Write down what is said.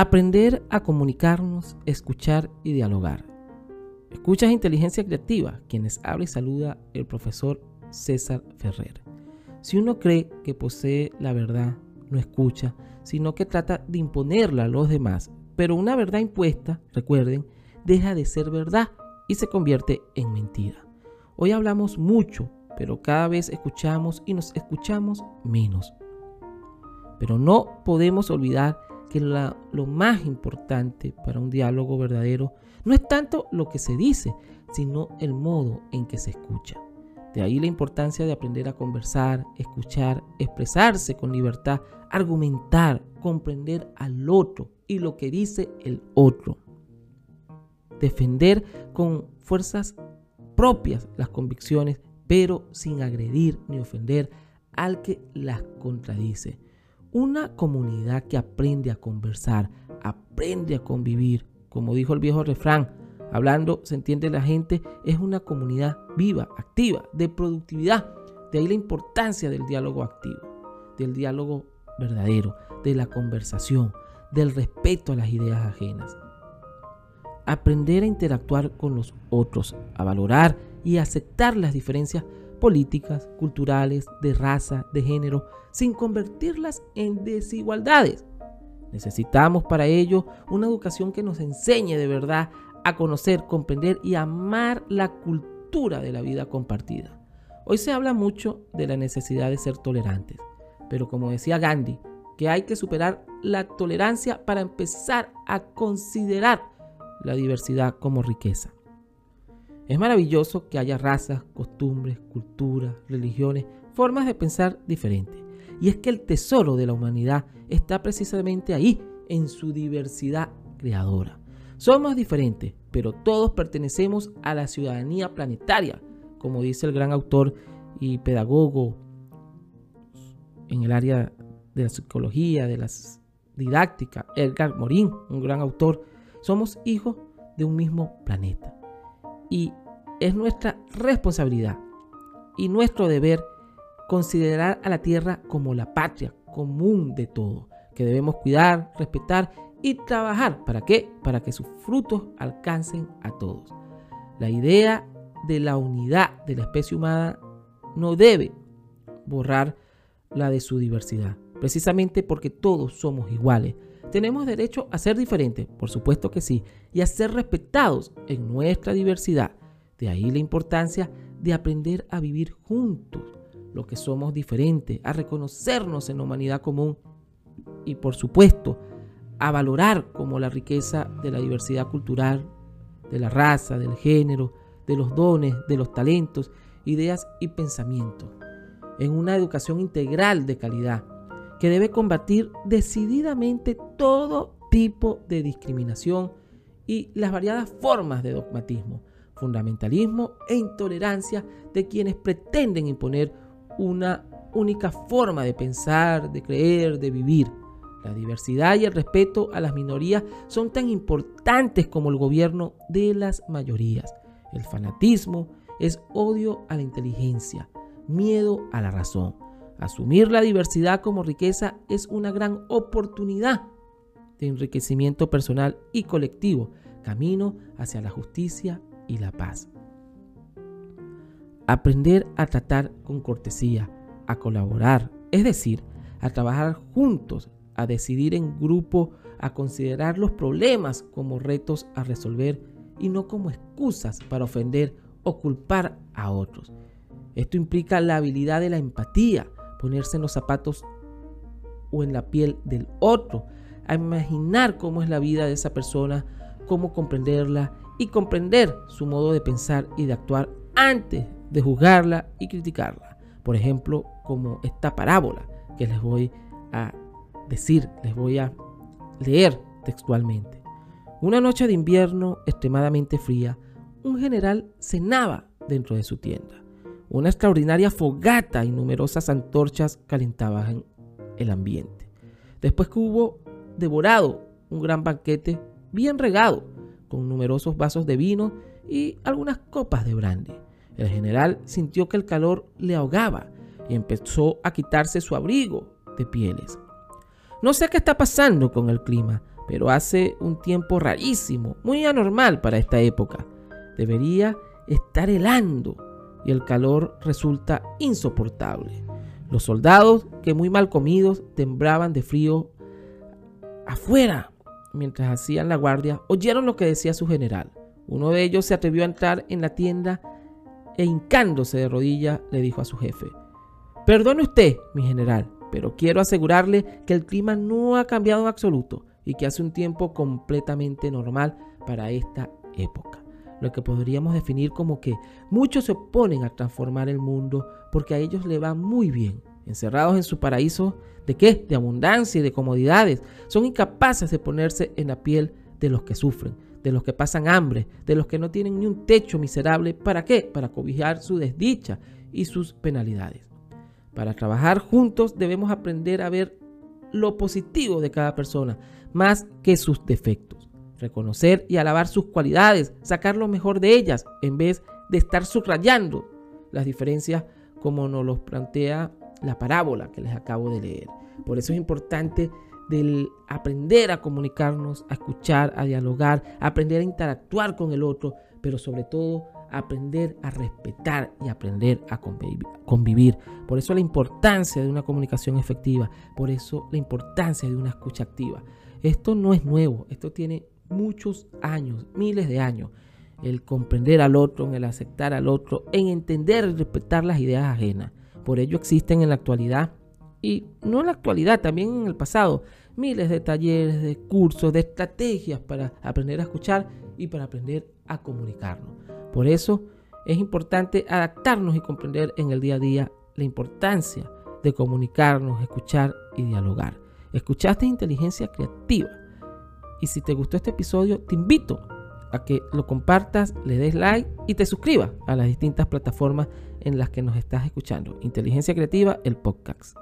Aprender a comunicarnos, escuchar y dialogar. Escuchas Inteligencia Creativa, quienes habla y saluda el profesor César Ferrer. Si uno cree que posee la verdad, no escucha, sino que trata de imponerla a los demás. Pero una verdad impuesta, recuerden, deja de ser verdad y se convierte en mentira. Hoy hablamos mucho, pero cada vez escuchamos y nos escuchamos menos. Pero no podemos olvidar que lo más importante para un diálogo verdadero no es tanto lo que se dice, sino el modo en que se escucha. De ahí la importancia de aprender a conversar, escuchar, expresarse con libertad, argumentar, comprender al otro y lo que dice el otro. Defender con fuerzas propias las convicciones, pero sin agredir ni ofender al que las contradice. Una comunidad que aprende a conversar, aprende a convivir, como dijo el viejo refrán, hablando se entiende la gente, es una comunidad viva, activa, de productividad. De ahí la importancia del diálogo activo, del diálogo verdadero, de la conversación, del respeto a las ideas ajenas. Aprender a interactuar con los otros, a valorar y aceptar las diferencias políticas, culturales, de raza, de género, sin convertirlas en desigualdades. Necesitamos para ello una educación que nos enseñe de verdad a conocer, comprender y amar la cultura de la vida compartida. Hoy se habla mucho de la necesidad de ser tolerantes, pero como decía Gandhi, que hay que superar la tolerancia para empezar a considerar la diversidad como riqueza. Es maravilloso que haya razas, costumbres, culturas, religiones, formas de pensar diferentes. Y es que el tesoro de la humanidad está precisamente ahí, en su diversidad creadora. Somos diferentes, pero todos pertenecemos a la ciudadanía planetaria, como dice el gran autor y pedagogo en el área de la psicología, de la didáctica, Edgar Morin, un gran autor. Somos hijos de un mismo planeta. Y es nuestra responsabilidad y nuestro deber considerar a la tierra como la patria común de todo, que debemos cuidar, respetar y trabajar. ¿Para qué? Para que sus frutos alcancen a todos. La idea de la unidad de la especie humana no debe borrar la de su diversidad, precisamente porque todos somos iguales. Tenemos derecho a ser diferentes, por supuesto que sí, y a ser respetados en nuestra diversidad. De ahí la importancia de aprender a vivir juntos, lo que somos diferentes, a reconocernos en la humanidad común y por supuesto a valorar como la riqueza de la diversidad cultural, de la raza, del género, de los dones, de los talentos, ideas y pensamientos, en una educación integral de calidad que debe combatir decididamente todo tipo de discriminación y las variadas formas de dogmatismo, fundamentalismo e intolerancia de quienes pretenden imponer una única forma de pensar, de creer, de vivir. La diversidad y el respeto a las minorías son tan importantes como el gobierno de las mayorías. El fanatismo es odio a la inteligencia, miedo a la razón. Asumir la diversidad como riqueza es una gran oportunidad de enriquecimiento personal y colectivo, camino hacia la justicia y la paz. Aprender a tratar con cortesía, a colaborar, es decir, a trabajar juntos, a decidir en grupo, a considerar los problemas como retos a resolver y no como excusas para ofender o culpar a otros. Esto implica la habilidad de la empatía, ponerse en los zapatos o en la piel del otro, a imaginar cómo es la vida de esa persona, cómo comprenderla y comprender su modo de pensar y de actuar antes de juzgarla y criticarla. Por ejemplo, como esta parábola que les voy a decir, les voy a leer textualmente. Una noche de invierno extremadamente fría, un general cenaba dentro de su tienda. Una extraordinaria fogata y numerosas antorchas calentaban el ambiente. Después que hubo devorado un gran banquete bien regado, con numerosos vasos de vino y algunas copas de brandy. El general sintió que el calor le ahogaba y empezó a quitarse su abrigo de pieles. No sé qué está pasando con el clima, pero hace un tiempo rarísimo, muy anormal para esta época. Debería estar helando y el calor resulta insoportable. Los soldados, que muy mal comidos, temblaban de frío afuera mientras hacían la guardia, oyeron lo que decía su general. Uno de ellos se atrevió a entrar en la tienda e hincándose de rodillas le dijo a su jefe, Perdone usted, mi general, pero quiero asegurarle que el clima no ha cambiado en absoluto y que hace un tiempo completamente normal para esta época. Lo que podríamos definir como que muchos se oponen a transformar el mundo porque a ellos le va muy bien, encerrados en su paraíso de qué? De abundancia y de comodidades. Son incapaces de ponerse en la piel de los que sufren, de los que pasan hambre, de los que no tienen ni un techo miserable. ¿Para qué? Para cobijar su desdicha y sus penalidades. Para trabajar juntos debemos aprender a ver lo positivo de cada persona, más que sus defectos. Reconocer y alabar sus cualidades, sacar lo mejor de ellas, en vez de estar subrayando las diferencias como nos los plantea la parábola que les acabo de leer. Por eso es importante aprender a comunicarnos, a escuchar, a dialogar, aprender a interactuar con el otro, pero sobre todo aprender a respetar y aprender a convivir. Por eso la importancia de una comunicación efectiva, por eso la importancia de una escucha activa. Esto no es nuevo, esto tiene muchos años, miles de años. El comprender al otro, en el aceptar al otro, en entender y respetar las ideas ajenas. Por ello existen en la actualidad, y no en la actualidad, también en el pasado, miles de talleres, de cursos, de estrategias para aprender a escuchar y para aprender a comunicarnos. Por eso es importante adaptarnos y comprender en el día a día la importancia de comunicarnos, escuchar y dialogar. Escuchaste inteligencia creativa. Y si te gustó este episodio, te invito a que lo compartas, le des like y te suscribas a las distintas plataformas en las que nos estás escuchando. Inteligencia Creativa, el podcast.